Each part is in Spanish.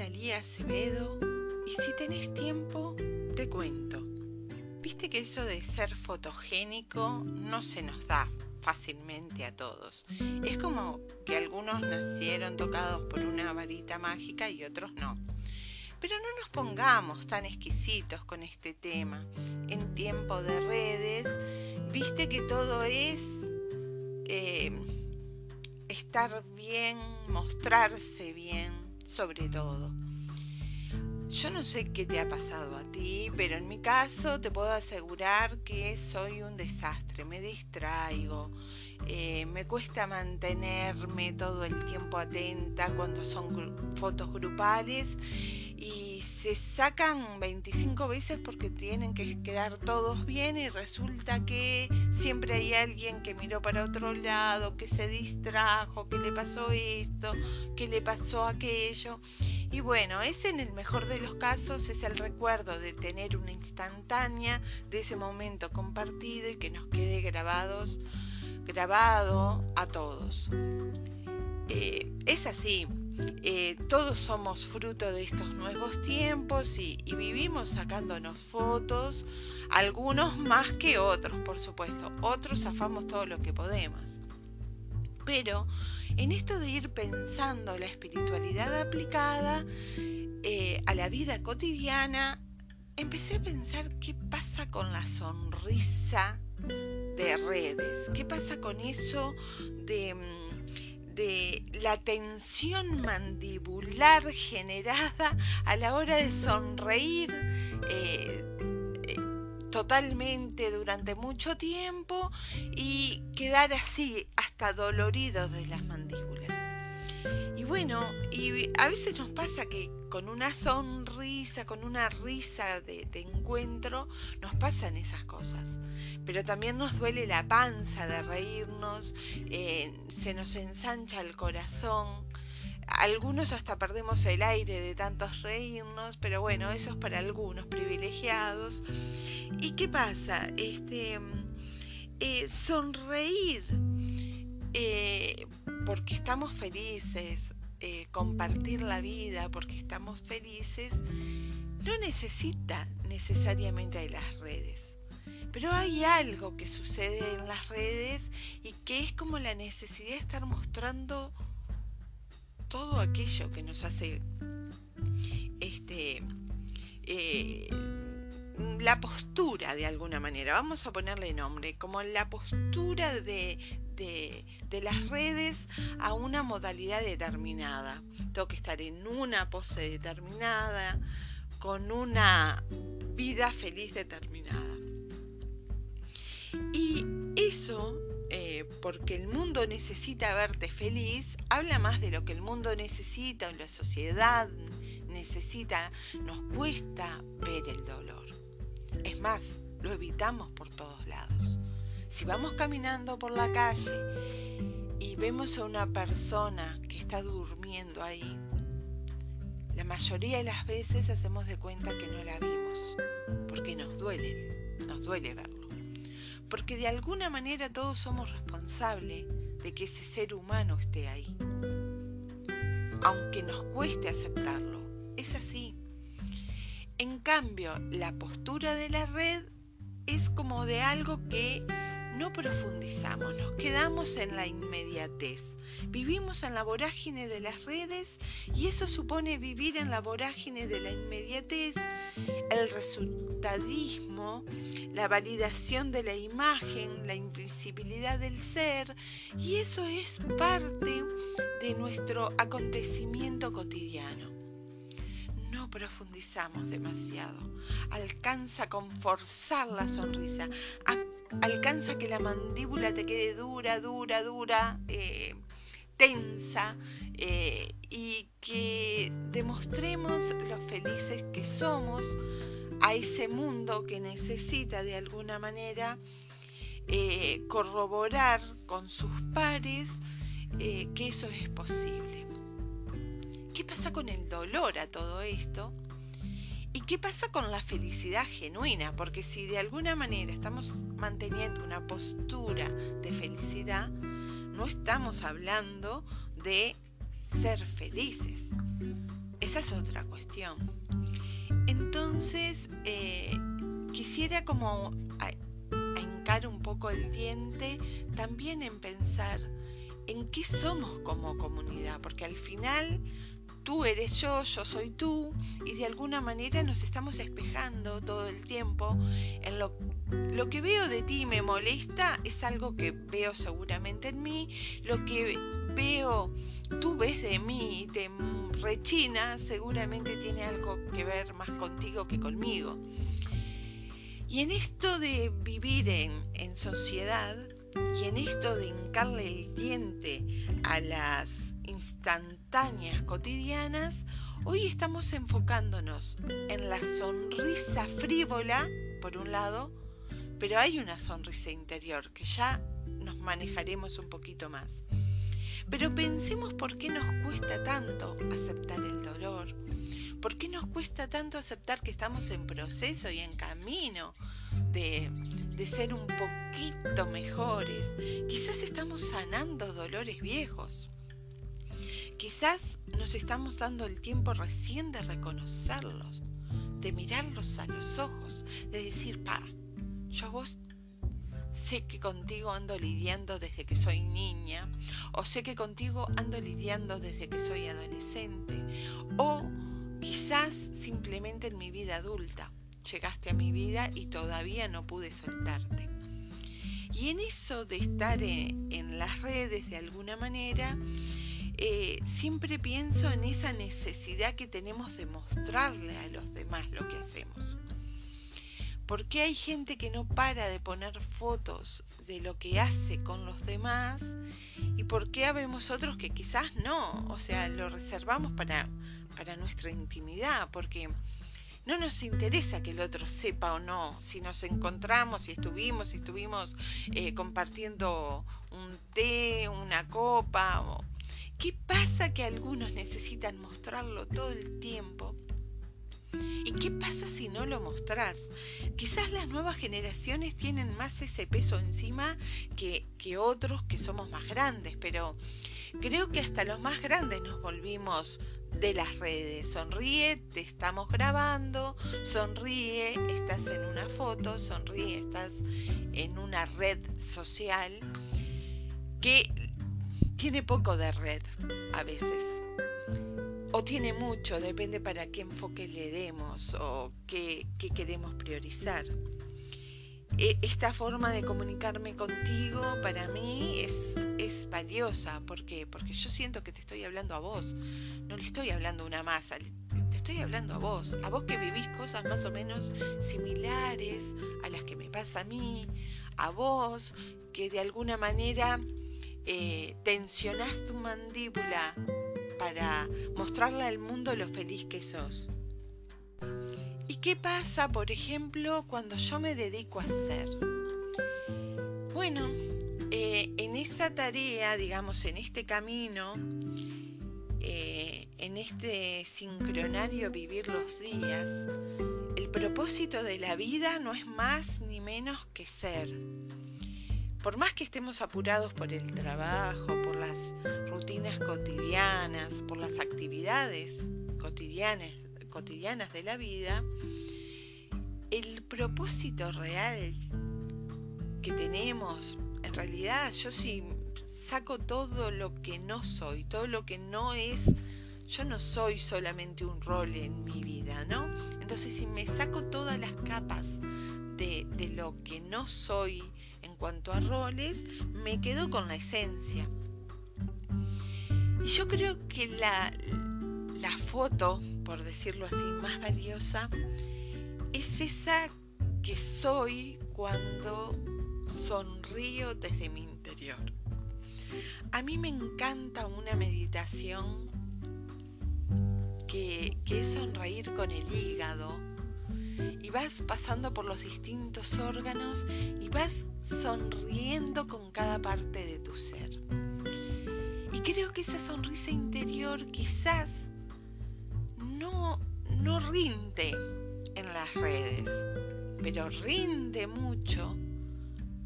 Analía Acevedo y si tenés tiempo, te cuento. Viste que eso de ser fotogénico no se nos da fácilmente a todos. Es como que algunos nacieron tocados por una varita mágica y otros no. Pero no nos pongamos tan exquisitos con este tema. En tiempo de redes, viste que todo es eh, estar bien, mostrarse bien, sobre todo. Yo no sé qué te ha pasado a ti, pero en mi caso te puedo asegurar que soy un desastre, me distraigo, eh, me cuesta mantenerme todo el tiempo atenta cuando son fotos grupales y se sacan 25 veces porque tienen que quedar todos bien y resulta que siempre hay alguien que miró para otro lado, que se distrajo, que le pasó esto, que le pasó aquello. Y bueno, ese en el mejor de los casos es el recuerdo de tener una instantánea de ese momento compartido y que nos quede grabados, grabado a todos. Eh, es así, eh, todos somos fruto de estos nuevos tiempos y, vivimos sacándonos fotos, algunos más que otros, por supuesto, otros zafamos todo lo que podemos. Pero en esto de ir pensando la espiritualidad aplicada eh, a la vida cotidiana, empecé a pensar qué pasa con la sonrisa de redes, qué pasa con eso de mm, de la tensión mandibular generada a la hora de sonreír eh, eh, totalmente durante mucho tiempo y quedar así hasta dolorido de las mandíbulas. Y bueno, y a veces nos pasa que con una sonrisa, con una risa de, encuentro, nos pasan esas cosas. Pero también nos duele la panza de reírnos, eh, se nos ensancha el corazón. Algunos hasta perdemos el aire de tantos reírnos, pero bueno, eso es para algunos privilegiados. ¿Y qué pasa? Este, eh, sonreír eh, porque estamos felices, eh, compartir la vida porque estamos felices, no necesita necesariamente de las redes. Pero hay algo que sucede en las redes y que es como la necesidad de estar mostrando todo aquello que nos hace este eh, la postura de alguna manera, vamos a ponerle nombre, como la postura de, de, las redes a una modalidad determinada. Tengo que estar en una pose determinada, con una vida feliz determinada. Y eso, eh, porque el mundo necesita verte feliz, habla más de lo que el mundo necesita o la sociedad necesita, nos cuesta ver el dolor. Es más, lo evitamos por todos lados. Si vamos caminando por la calle y vemos a una persona que está durmiendo ahí, la mayoría de las veces hacemos de cuenta que no la vimos, porque nos duele, nos duele verlo. Porque de alguna manera todos somos responsables de que ese ser humano esté ahí. Aunque nos cueste aceptarlo, es así. En cambio, la postura de la red es como de algo que no profundizamos, nos quedamos en la inmediatez. Vivimos en la vorágine de las redes y eso supone vivir en la vorágine de la inmediatez, el resultadismo, la validación de la imagen, la invisibilidad del ser y eso es parte de nuestro acontecimiento cotidiano no profundizamos demasiado. Alcanza con forzar la sonrisa, alcanza que la mandíbula te quede dura, dura, dura, eh, tensa eh, y que demostremos lo felices que somos a ese mundo que necesita de alguna manera eh, corroborar con sus pares que eso es posible. ¿Qué pasa con el dolor a todo esto? ¿Y qué pasa con la felicidad genuina? Porque si de alguna manera estamos manteniendo una postura de felicidad, no estamos hablando de ser felices. esa es otra cuestión. Entonces, eh, quisiera como hincar un poco el diente también en pensar en qué somos como comunidad, porque al final tú eres yo, yo soy tú, y de alguna manera nos estamos espejando todo el tiempo en lo, lo que veo de ti me molesta, es algo que veo seguramente en mí, lo que veo, tú ves de mí y te rechina, seguramente tiene algo que ver más contigo que conmigo. Y en esto de vivir en, en sociedad y en esto de hincarle el diente a las instantáneas cotidianas, hoy estamos enfocándonos en la sonrisa frívola, por un lado, pero hay una sonrisa interior que ya nos manejaremos un poquito más. Pero pensemos por qué nos cuesta tanto aceptar el dolor, por qué nos cuesta tanto aceptar que estamos en proceso y en camino de, de ser un poquito mejores. Quizás estamos sanando dolores viejos. Quizás nos estamos dando el tiempo recién de reconocerlos, de mirarlos a los ojos, de decir, pa, yo vos sé que contigo ando lidiando desde que soy niña, o sé que contigo ando lidiando desde que soy adolescente, o quizás simplemente en mi vida adulta. Llegaste a mi vida y todavía no pude soltarte. Y en eso de estar en, las redes de alguna manera, eh, siempre pienso en esa necesidad que tenemos de mostrarle a los demás lo que hacemos. ¿Por qué hay gente que no para de poner fotos de lo que hace con los demás? ¿Y por qué habemos otros que quizás no? O sea, lo reservamos para, para nuestra intimidad, porque no nos interesa que el otro sepa o no si nos encontramos, si estuvimos, si estuvimos eh, compartiendo un té, una copa ¿Qué pasa que algunos necesitan mostrarlo todo el tiempo? ¿Y qué pasa si no lo mostrás? Quizás las nuevas generaciones tienen más ese peso encima que, que, otros que somos más grandes, pero creo que hasta los más grandes nos volvimos de las redes. Sonríe, te estamos grabando, sonríe, estás en una foto, sonríe, estás en una red social que tiene poco de red a veces. O tiene mucho, depende para qué enfoque le demos o qué, queremos priorizar. E, esta forma de comunicarme contigo para mí es, es valiosa. ¿Por qué? Porque yo siento que te estoy hablando a vos. No le estoy hablando a una masa, te estoy hablando a vos. A vos que vivís cosas más o menos similares a las que me pasa a mí. A vos que de alguna manera eh, tensionás tu mandíbula para mostrarle al mundo lo feliz que sos. ¿Y qué pasa, por ejemplo, cuando yo me dedico a hacer? Bueno, eh, en esa tarea, digamos, en este camino, eh, en este sincronario vivir los días, el propósito de la vida no es más ni menos que ser por más que estemos apurados por el trabajo, por las rutinas cotidianas, por las actividades cotidianas, cotidianas de la vida, el propósito real que tenemos, en realidad yo sí saco todo lo que no soy, todo lo que no es, yo no soy solamente un rol en mi vida, ¿no? Entonces si me saco todas las capas de, lo que no soy, en cuanto a roles, me quedo con la esencia. Y yo creo que la, la foto, por decirlo así, más valiosa, es esa que soy cuando sonrío desde mi interior. A mí me encanta una meditación que, que, es sonreír con el hígado vas pasando por los distintos órganos y vas sonriendo con cada parte de tu ser. Y creo que esa sonrisa interior quizás no, no rinde en las redes, pero rinde mucho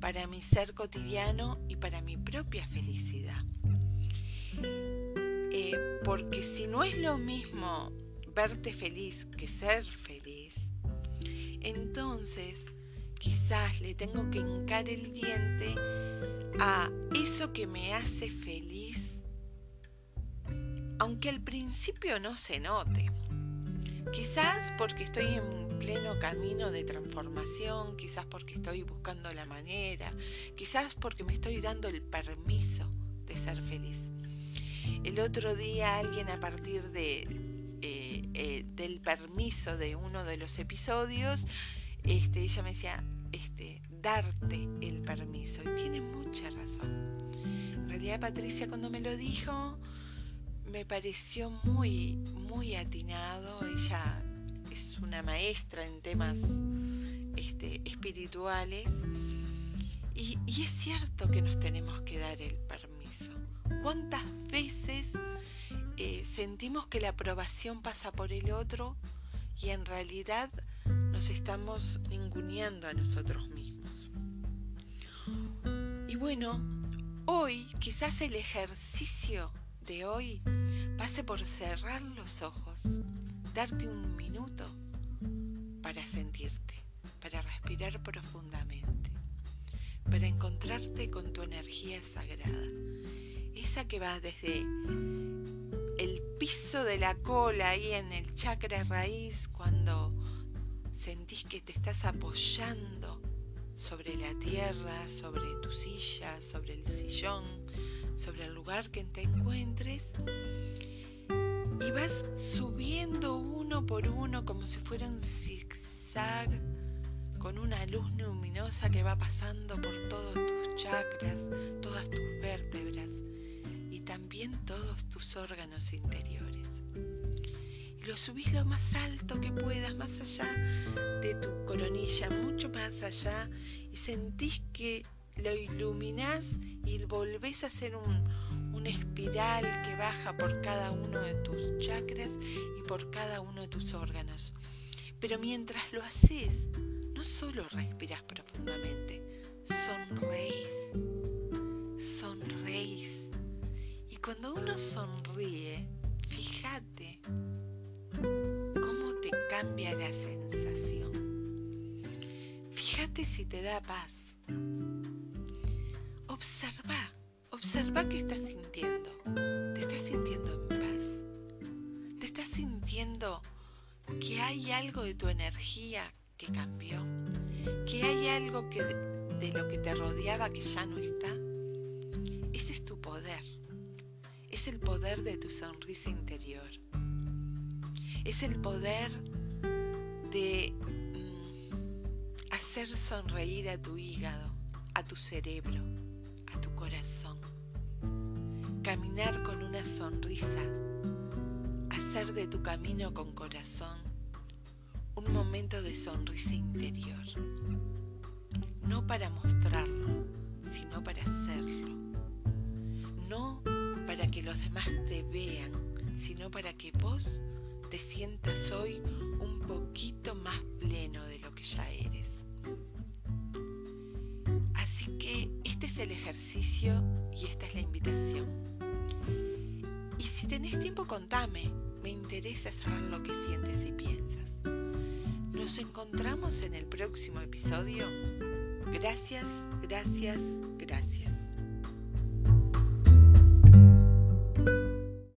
para mi ser cotidiano y para mi propia felicidad. Eh, porque si no es lo mismo verte feliz que ser feliz, entonces quizás le tengo que hincar el diente a eso que me hace feliz, aunque al principio no se note. Quizás porque estoy en pleno camino de transformación, quizás porque estoy buscando la manera, quizás porque me estoy dando el permiso de ser feliz. El otro día alguien a partir de, eh, del permiso de uno de los episodios, este, ella me decía, este, darte el permiso. Y tiene mucha razón. En realidad Patricia cuando me lo dijo me pareció muy, muy atinado. Ella es una maestra en temas este, espirituales. Y, y es cierto que nos tenemos que dar el permiso. ¿Cuántas veces eh, sentimos que la aprobación pasa por el otro y en realidad nos estamos ninguneando a nosotros mismos. Y bueno, hoy quizás el ejercicio de hoy pase por cerrar los ojos, darte un minuto para sentirte, para respirar profundamente, para encontrarte con tu energía sagrada, esa que va desde el piso de la cola ahí en el chakra raíz cuando sentís que te estás apoyando sobre la tierra, sobre tu silla, sobre el sillón, sobre el lugar que te encuentres y vas subiendo uno por uno como si fuera un zigzag con una luz luminosa que va pasando por todos tus chakras, todas tus vértebras también todos tus órganos interiores lo subís lo más alto que puedas, más allá de tu coronilla, mucho más allá, y sentís que lo iluminás y volvés a hacer un, una espiral que baja por cada uno de tus chakras y por cada uno de tus órganos. Pero mientras lo haces, no solo respiras profundamente, sonreís. Cuando uno sonríe, fíjate cómo te cambia la sensación. Fíjate si te da paz. Observa, observa qué estás sintiendo. ¿Te estás sintiendo en paz? ¿Te estás sintiendo que hay algo de tu energía que cambió? ¿Que hay algo que de lo que te rodeaba que ya no está? Es el poder de tu sonrisa interior es el poder de mm, hacer sonreír a tu hígado, a tu cerebro, a tu corazón. Caminar con una sonrisa, hacer de tu camino con corazón un momento de sonrisa interior. No para mostrarlo, sino para hacerlo. No para que los demás te vean, sino para que vos te sientas hoy un poquito más pleno de lo que ya eres. Así que este es el ejercicio y esta es la invitación. Y si tenés tiempo, contame. Me interesa saber lo que sientes y piensas. Nos encontramos en el próximo episodio. Gracias, gracias, gracias.